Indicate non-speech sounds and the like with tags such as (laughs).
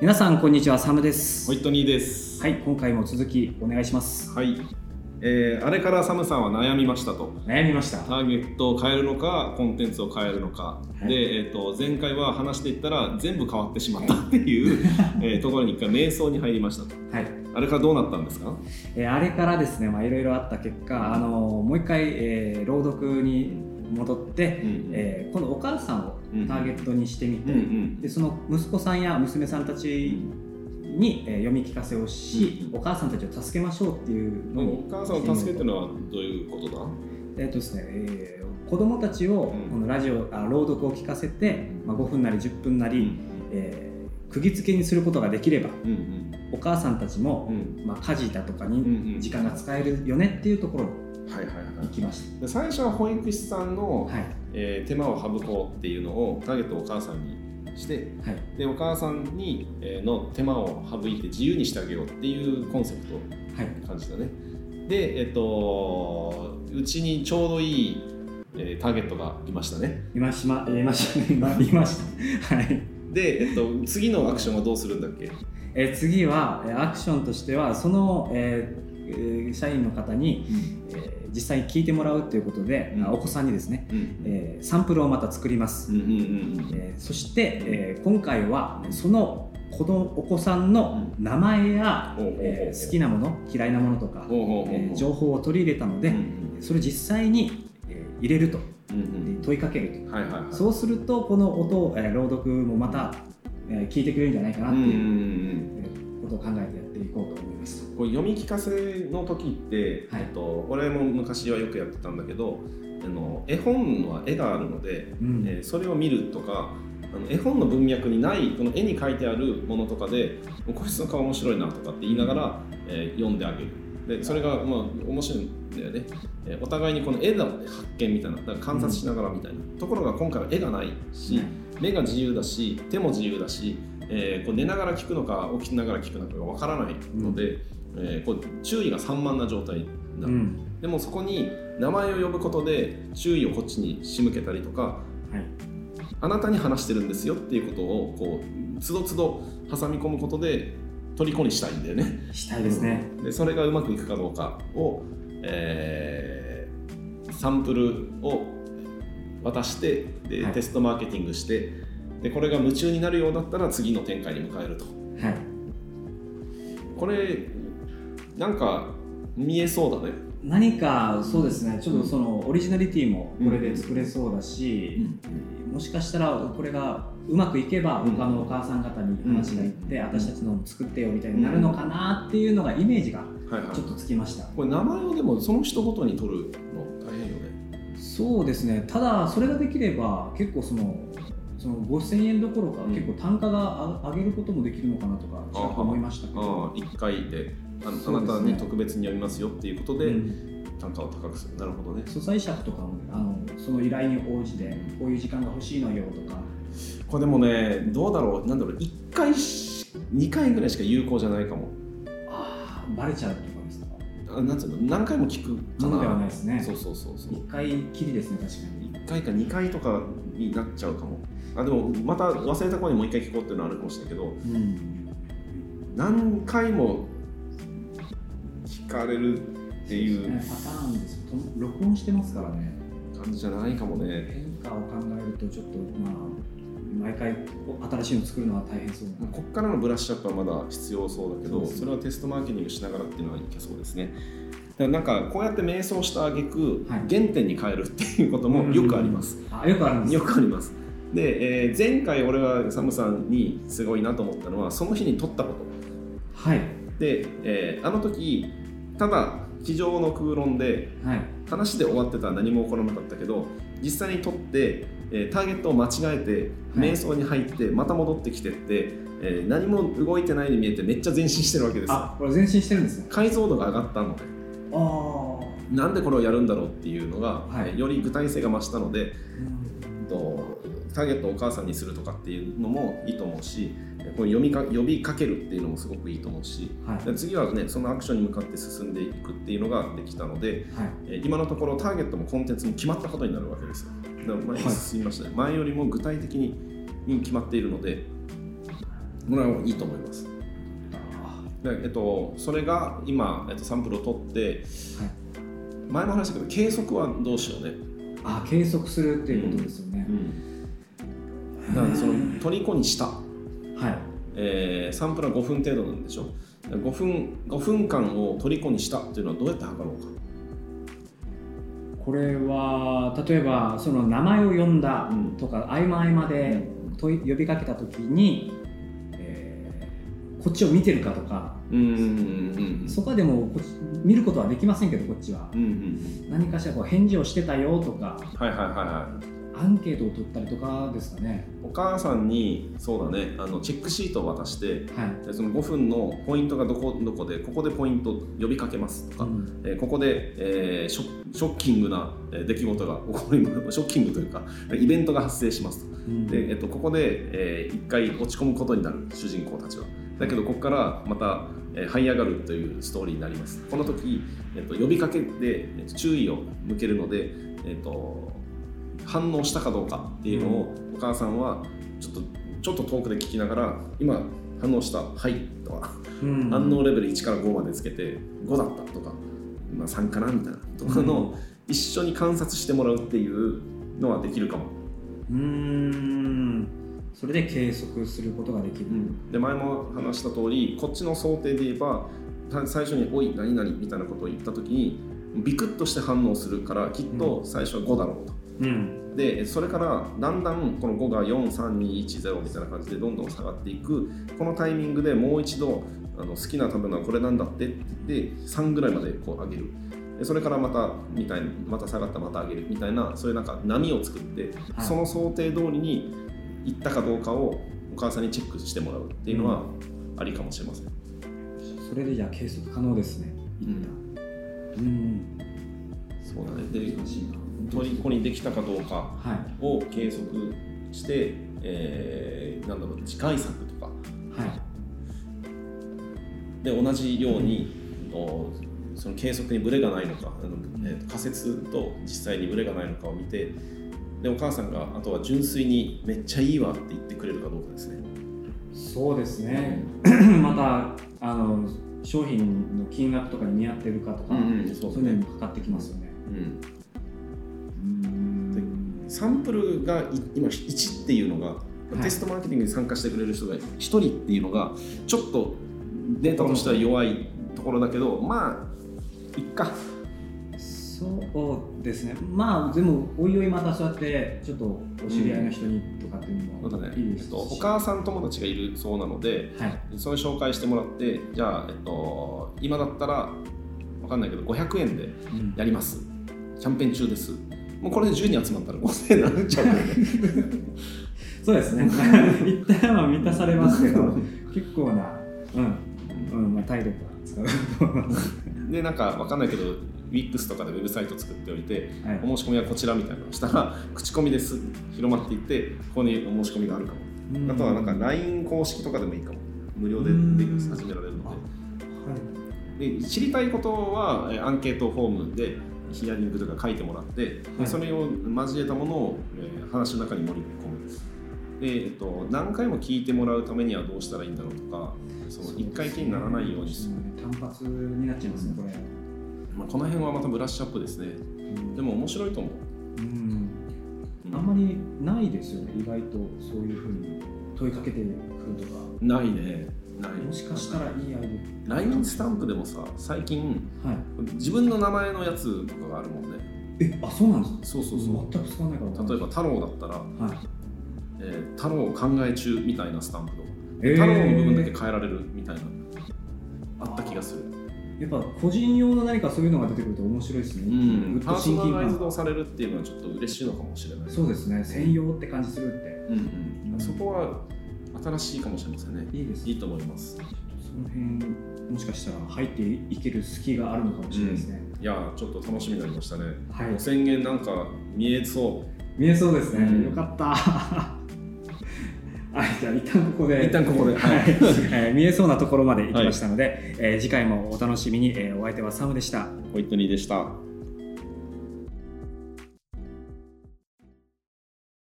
皆さんこんにちはサムですホイットニーです。はい今回も続きお願いしますはい。えーあれからサムさんは悩みましたと。悩みましたターゲットを変えるのか、コンテンツを変えるのか。はいで、えー、と前回は話していったら全部変わってしまったっていう、(laughs) えーところに一回瞑想に入りましたと。はい、あれからどうなったんですか？えーあれからですねまあいろいろあった結果あのもう一回、えー朗読に戻って、うんえー今度お母さんをうんターゲットにしてみて、うんうん。でその息子さんや娘さんたちに、えー読み聞かせをし、うんお母さんたちを助けましょうっていうのをお母さんを助けっていうのはどういうことだ？えっとですね、えー子供たちをうん。このラジオあ朗読を聞かせて、まあ、5分なり10分なり、えー釘付けにすることができればうんうん。お母さんたちもう、ん。まあ、家事だとかうんうにん。時間が使えるよねっていうところにはいはいは行きましい。で最初は保育士さんの、た。はい。えー手間を省こうっていうのをターゲットをお母さんにしてはい。でお母さんに、えーの手間を省いて自由にしてあげようっていうコンセプト。はい。感じだね。でえっとうちにちょうどいい、えーターゲットがいましたね。いましまいましたいました。はい。で、えっと、次のアクションはどうするんだっけ？えー次はえーアクションとしてはその、えーえー社員の方に、えー実際に聞いてもらうということで、うん。あお子さんにですね、うん。えーサンプルをまた作ります。うんうんうんえーそして、えー今回はその子供お子さんの名前や、ほうほうほうえー好きなもの嫌いなものとか、えー情報を取り入れたので、うんそれを実際に、えー入れるとうんうん問いかけると、はいはいはい。そうするとこの音を、えー朗読もまた、えー聞いてくれるんじゃないかなっていう、ことを考えてやっていこうと思います。こう読み聞かせの時って、はい。えっと、俺も昔はよくやってたんだけどあの絵本は絵があるので、うん。えーそれを見るとかあの絵本の文脈にないこの絵に描いてあるものとかで「こいつの顔面白いな」とかって言いながら、えー読んであげる。でそれがまあ面白いんだよね、えーお互いにこの絵の発見みたいなだから観察しながらみたいな、ところが今回は絵がないし、目が自由だし手も自由だし、えーこう寝ながら聞くのか起きながら聞くのかがわからないので、えーこう注意が散漫な状態なの、うん。でもそこに名前を呼ぶことで注意をこっちに仕向けたりとかはい。あなたに話してるんですよっていうことをこうつどつど挟み込むことで虜にしたいんだよね。したいですね。でそれがうまくいくかどうかを、えーサンプルを渡してで、はい。テストマーケティングしてでこれが夢中になるようだったら次の展開に迎えると。はい。これなんか見えそうだね。何かそうですね。ちょっとそのオリジナリティもこれで作れそうだし、もしかしたらこれがうまくいけばうん。他のお母さん方に話がいって、うん。私たちのも作ってよみたいになるのかなっていうのがイメージがはいはい。ちょっとつきました、これ名前をでもその人ごとに取るの大変よね。そうですね。ただそれができれば結構そのその5000円どころか、うん。結構単価が上げることもできるのかなとかちょっと思いましたけど。ああ1回であのあなたに特別に読みますよっていうことで、うん。単価を高くする。なるほどね。素材尺とかもあのその依頼に応じてこういう時間が欲しいのよとか。これでもねどうだろう。なんだろう。1回し2回ぐらいしか有効じゃないかも。ああバレちゃうとかですか？あなんつうの？何回も聞くかな。ものではないですね。そうそうそうそう。一回きりですね確かに。1回か2回とかになっちゃうかも。あでもまた忘れた頃にもう1回聞こうっていうのはあるかもしれないけどうん何回も聞かれるっていうね。パターンです。と録音してますからね。感じじゃないかもね。変化を考えるとちょっとまあ毎回新しいの作るのは大変そうな。こっからのブラッシュアップはまだ必要そうだけどそれはテストマーケティングしながらっていうのはいけそうですねだからなんかこうやって瞑想した挙句、はい。原点に変えるっていうこともよくあります、あよくあるんです。よくあります。で、えー前回俺がサムさんにすごいなと思ったのはその日に撮ったこと。はい。で、えーあの時ただ机上の空論ではい。話で終わってたら何も起こらなかったけど実際に撮って、えーターゲットを間違えてはい。瞑想に入ってまた戻ってきてって、えー何も動いてないように見えてめっちゃ前進してるわけですよ。あこれ前進してるんですね。解像度が上がったのでなんでこれをやるんだろうっていうのが、はい。えーより具体性が増したので、とターゲットをお母さんにするとかっていうのもいいと思うしこう読みか呼びかけるっていうのもすごくいいと思うしはい。で次はねそのアクションに向かって進んでいくっていうのができたのではい。えー今のところターゲットもコンテンツも決まったことになるわけですよ。だから前にはい。進みましたね、前よりも具体的にに決まっているのでこれはいいと思います。で、えっと、それが今、えっと、サンプルを取って、前も話したけど計測はどうしようね、あ計測するっていうことですよね、だからその虜にした、はい。えーサンプルは5分程度なんでしょ。5分 ,5 分間を虜にしたっていうのはどうやって測ろうか。これは例えばその名前を呼んだうん。とか、合間合間で問い呼びかけた時に、えーこっちを見てるかとか、うんうんうんそこはでもこっち見ることはできませんけどこっちは。うんうん何かしらこう返事をしてたよとかはいはいはいはい。アンケートを取ったりとかですかね。お母さんにそうだねあのチェックシートを渡してはい、でその5分のポイントがどこどこでここでポイント呼びかけますとか、うん。えーここで、えーショショッキングなえー出来事が (laughs) 起こりショッキングというかイベントが発生しますと。うん。で、えっと、ここで、えー一回落ち込むことになる主人公たちはだけどここからまた、えー這い上がるというストーリーになります。この時、えっと、呼びかけで、えっと、注意を向けるので、えっと、反応したかどうかっていうのを、お母さんはちょっとちょっと遠くで聞きながら今反応した「はい」とかうん。反応レベル1から5までつけて5だったとか、まあ、3かなみたいなとかの、一緒に観察してもらうっていうのはできるかも。うーんそれで計測することができる、で前も話した通りこっちの想定で言えばた最初に「おい何々」みたいなことを言った時にビクッとして反応するからきっと最初は5だろうと。うん。でそれからだんだんこの5が43210みたいな感じでどんどん下がっていく。このタイミングでもう一度あの好きな食べ物はこれなんだってって言って3ぐらいまでこう上げる。でそれからまたみたいにまた下がったまた上げるみたいなそういうなんか波を作って、はい。その想定通りにいったかどうかをお母さんにチェックしてもらうっていうのはありかもしれません、それでじゃあ計測可能ですね。一旦うん。そうだね。で難しいな虜にできたかどうかはい。を計測して、えーなんだろう次回作とか。はい。で同じようにおその計測にブレがないのかあの、え仮説と実際にブレがないのかを見てでお母さんがあとは純粋にめっちゃいいわって言ってくれるかどうかですね。そうですね。(clears throat) またあの商品の金額とかに見合ってるかとか、うんうん。そういうのにもかかってきますよね。うん、うん。サンプルがい今1っていうのが、い。テストマーケティングに参加してくれる人が1人っていうのがちょっとデータとしては弱いところだけどまあいっか。そうですね。まあでもおいおいまたそうやってちょっとお知り合いの人にとかっていうのそうだね。もいいですし、えっと、お母さん友達がいるそうなのではい。それ紹介してもらってじゃあ、えっと、今だったらわかんないけど500円でうん。やります。キャンペーン中です。もうこれで10人集まったら5000円になっちゃうからねそうですね。(laughs) 一旦は満たされますけど (laughs) 結構なうん、うん。まあ、体力は使う。と思いますでなんかわかんないけど WIX とかでウェブサイト作っておいてはい。お申し込みはこちらみたいなのをしたら (laughs) 口コミです。広まっていってここにお申し込みがあるかも。あとはなんか LINE 公式とかでもいいかも。無料で始められるので。で知りたいことはえーアンケートフォームでヒアリングとか書いてもらって、ではい。それを交えたものを、えー話の中に盛り込む。で、えっと、何回も聞いてもらうためにはどうしたらいいんだろうとかその1回きりにならないようにする、る。単発になっちゃいますねこれ、まあ、この辺はまたブラッシュアップですね。でも面白いと思う、うん。うんあんまりないですよね。意外とそういうふうに問いかけてくるとか。ないね。ない。もしかしたらいいアイデ LINE スタンプでもさ最近アはい。自分の名前のやつとかがあるもんね。えあそうなんですか？そうそうそう。全く使わないから。例えば太郎だったら、はい。えー太郎考え中みたいなスタンプとか。えー。太郎の部分だけ変えられるみたいな、あった気がする、やっぱ個人用の何かそういうのが出てくると面白いですね、うん、パーソナライズド感されるっていうのはちょっと嬉しいのかもしれない。そうですね。専用って感じするって。うんうんうん。そこは新しいかもしれませんね。いいです。いいと思います。その辺もしかしたら入っていける隙があるのかもしれないですね、いやーちょっと楽しみになりましたね、はい。お宣言なんか見えそう。見えそうですね、うん。よかったはい、じゃあ一旦ここで。一旦ここではい。(laughs) えー見えそうなところまで行きましたので、えー次回もお楽しみに、えーお相手はサムでした。ホイットニーでした